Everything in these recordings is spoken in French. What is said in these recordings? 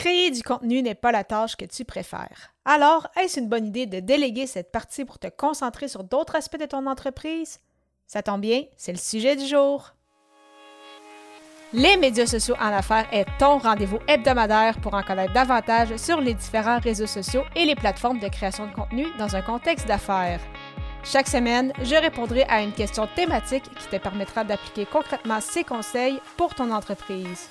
Créer du contenu n'est pas la tâche que tu préfères. Alors, est-ce une bonne idée de déléguer cette partie pour te concentrer sur d'autres aspects de ton entreprise? Ça tombe bien, c'est le sujet du jour. Les médias sociaux en affaires est ton rendez-vous hebdomadaire pour en connaître davantage sur les différents réseaux sociaux et les plateformes de création de contenu dans un contexte d'affaires. Chaque semaine, je répondrai à une question thématique qui te permettra d'appliquer concrètement ces conseils pour ton entreprise.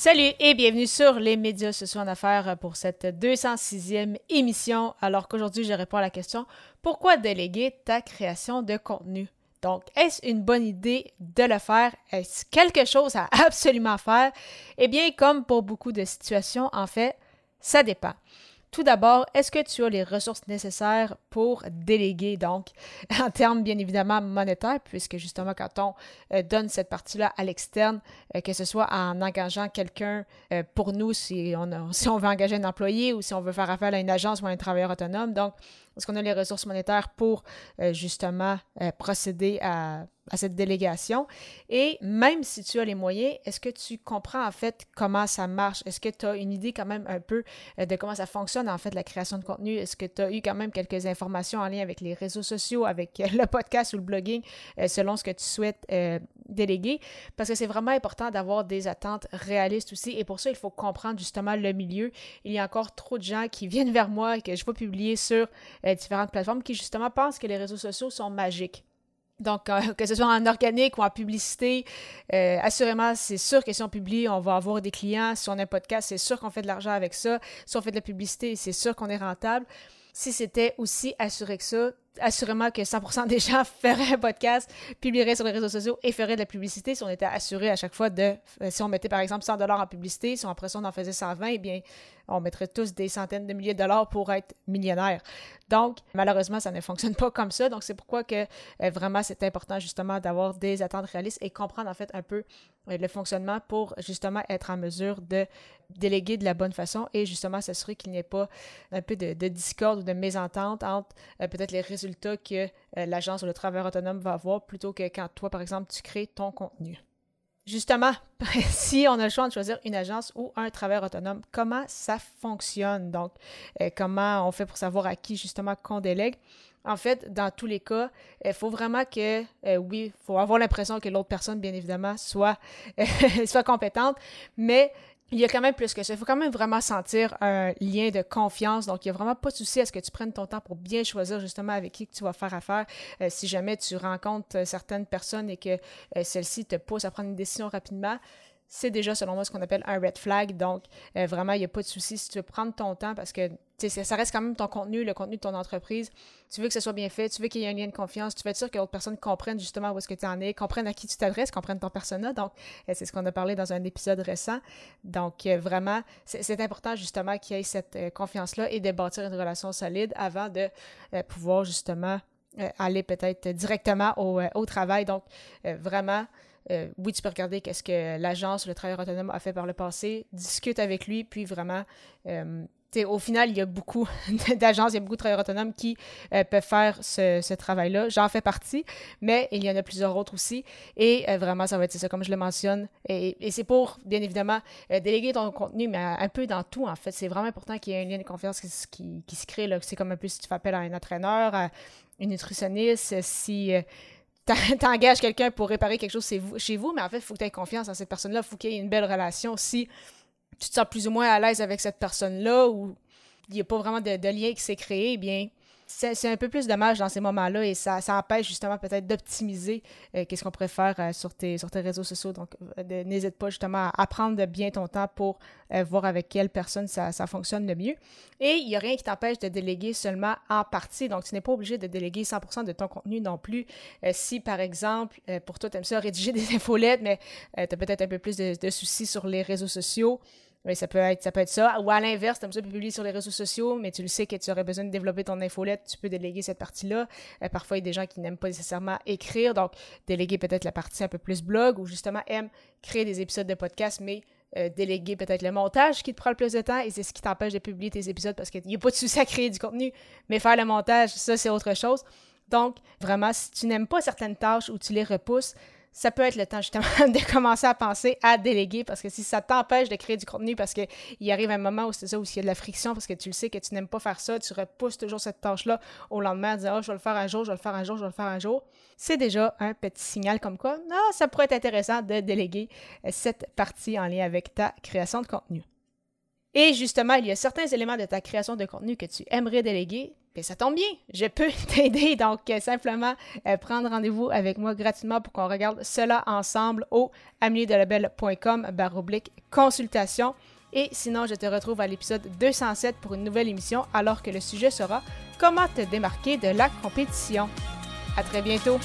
Salut et bienvenue sur les médias sociaux en affaires pour cette 206e émission. Alors qu'aujourd'hui, je réponds à la question pourquoi déléguer ta création de contenu? Donc, est-ce une bonne idée de le faire? Est-ce quelque chose à absolument faire? Eh bien, comme pour beaucoup de situations, en fait, ça dépend. Tout d'abord, est-ce que tu as les ressources nécessaires pour déléguer, donc, en termes bien évidemment monétaires, puisque justement, quand on euh, donne cette partie-là à l'externe, euh, que ce soit en engageant quelqu'un euh, pour nous, si on, on veut engager un employé ou si on veut faire affaire à une agence ou à un travailleur autonome, donc, est-ce qu'on a les ressources monétaires pour justement procéder à cette délégation. Et même si tu as les moyens, est-ce que tu comprends en fait comment ça marche? Est-ce que tu as une idée quand même un peu euh, de comment ça fonctionne en fait la création de contenu? Est-ce que tu as eu quand même quelques informations en lien avec les réseaux sociaux, avec euh, le podcast ou le blogging, euh, selon ce que tu souhaites déléguer? Parce que c'est vraiment important d'avoir des attentes réalistes aussi. Et pour ça, il faut comprendre justement le milieu. Il y a encore trop de gens qui viennent vers moi et que je vois publier sur différentes plateformes qui justement pensent que les réseaux sociaux sont magiques. Donc, euh, que ce soit en organique ou en publicité, euh, assurément, c'est sûr que si on publie, on va avoir des clients. Si on a un podcast, c'est sûr qu'on fait de l'argent avec ça. Si on fait de la publicité, c'est sûr qu'on est rentable. Si c'était aussi assuré que ça, assurément que 100% des gens feraient un podcast, publieraient sur les réseaux sociaux et feraient de la publicité si on était assuré à chaque fois de, euh, si on mettait par exemple 100 dollars en publicité, si on après ça on en faisait 120, eh bien, on mettrait tous des centaines de milliers de dollars pour être millionnaire. Donc, malheureusement, ça ne fonctionne pas comme ça. Donc, c'est pourquoi que euh, vraiment c'est important justement d'avoir des attentes réalistes et comprendre en fait un peu euh, le fonctionnement pour justement être en mesure de déléguer de la bonne façon et justement s'assurer qu'il n'y ait pas un peu de, discorde ou de mésentente entre peut-être les résultats que euh, l'agence ou le travailleur autonome va avoir plutôt que quand toi, par exemple, tu crées ton contenu. Justement, si on a le choix de choisir une agence ou un travailleur autonome, comment ça fonctionne? Donc, euh, comment on fait pour savoir à qui justement qu'on délègue? En fait, dans tous les cas, il faut vraiment que, euh, oui, il faut avoir l'impression que l'autre personne, bien évidemment, soit, soit compétente, mais il y a quand même plus que ça. Il faut quand même vraiment sentir un lien de confiance. Donc, il n'y a vraiment pas de souci à ce que tu prennes ton temps pour bien choisir justement avec qui tu vas faire affaire. Euh, si jamais tu rencontres euh, certaines personnes et que euh, celles-ci te poussent à prendre une décision rapidement, c'est déjà, selon moi, ce qu'on appelle un red flag. Donc, euh, vraiment, il n'y a pas de souci si tu veux prendre ton temps parce que ça reste quand même ton contenu, le contenu de ton entreprise. Tu veux que ce soit bien fait, tu veux qu'il y ait un lien de confiance, tu veux être sûr que l'autre personne comprenne justement où est-ce que tu en es, comprenne à qui tu t'adresses, comprenne ton persona. Donc, euh, c'est ce qu'on a parlé dans un épisode récent. Donc, euh, vraiment, c'est important justement qu'il y ait cette confiance-là et de bâtir une relation solide avant de pouvoir justement aller peut-être directement au, au, travail. Donc, vraiment, euh, oui, tu peux regarder qu'est-ce que l'agence ou le travailleur autonome a fait par le passé, discute avec lui, puis vraiment, euh, au final, il y a beaucoup d'agences, il y a beaucoup de travailleurs autonomes qui euh, peuvent faire ce, travail-là. J'en fais partie, mais il y en a plusieurs autres aussi. Et vraiment, ça va être ça, comme je le mentionne. Et, c'est pour, bien évidemment, déléguer ton contenu, mais un peu dans tout, en fait. C'est vraiment important qu'il y ait un lien de confiance qui, se crée. C'est comme un peu si tu fais appel à un entraîneur, à une nutritionniste, si t'engages quelqu'un pour réparer quelque chose chez vous, mais en fait, il faut que tu aies confiance en cette personne-là. Il faut qu'il y ait une belle relation. Si tu te sens plus ou moins à l'aise avec cette personne-là ou il n'y a pas vraiment de, lien qui s'est créé, eh bien, c'est un peu plus dommage dans ces moments-là et ça, ça empêche justement peut-être d'optimiser euh, qu'est-ce qu'on pourrait faire euh, sur, tes, réseaux sociaux. Donc, euh, n'hésite pas justement à, prendre bien ton temps pour voir avec quelle personne ça, fonctionne le mieux. Et il n'y a rien qui t'empêche de déléguer seulement en partie. Donc, tu n'es pas obligé de déléguer 100% de ton contenu non plus. si, par exemple, pour toi, tu aimes ça rédiger des infolettes, mais tu as peut-être un peu plus de soucis sur les réseaux sociaux, Oui, ça peut être ça. Peut être ça. Ou à l'inverse, tu ça publier sur les réseaux sociaux, mais tu le sais que tu aurais besoin de développer ton infolette, tu peux déléguer cette partie-là. Euh, parfois, il y a des gens qui n'aiment pas nécessairement écrire, donc déléguer peut-être la partie un peu plus blog ou justement aiment créer des épisodes de podcast, mais euh, déléguer peut-être le montage qui te prend le plus de temps et c'est ce qui t'empêche de publier tes épisodes parce qu'il n'y a pas de souci à créer du contenu, mais faire le montage, ça, c'est autre chose. Donc, vraiment, si tu n'aimes pas certaines tâches ou tu les repousses, ça peut être le temps justement de commencer à penser à déléguer parce que si ça t'empêche de créer du contenu parce qu'il arrive un moment où c'est ça, où il y a de la friction parce que tu le sais que tu n'aimes pas faire ça, tu repousses toujours cette tâche-là au lendemain en disant oh, je vais le faire un jour, je vais le faire un jour, je vais le faire un jour. C'est déjà un petit signal comme quoi, ah, ça pourrait être intéressant de déléguer euh, cette partie en lien avec ta création de contenu. Et justement, il y a certains éléments de ta création de contenu que tu aimerais déléguer. Et ça tombe bien, je peux t'aider. Donc, euh, simplement euh, prendre rendez-vous avec moi gratuitement pour qu'on regarde cela ensemble au ameliedelabel.com baroblique consultation. Et sinon, je te retrouve à l'épisode 207 pour une nouvelle émission alors que le sujet sera Comment te démarquer de la compétition. À très bientôt!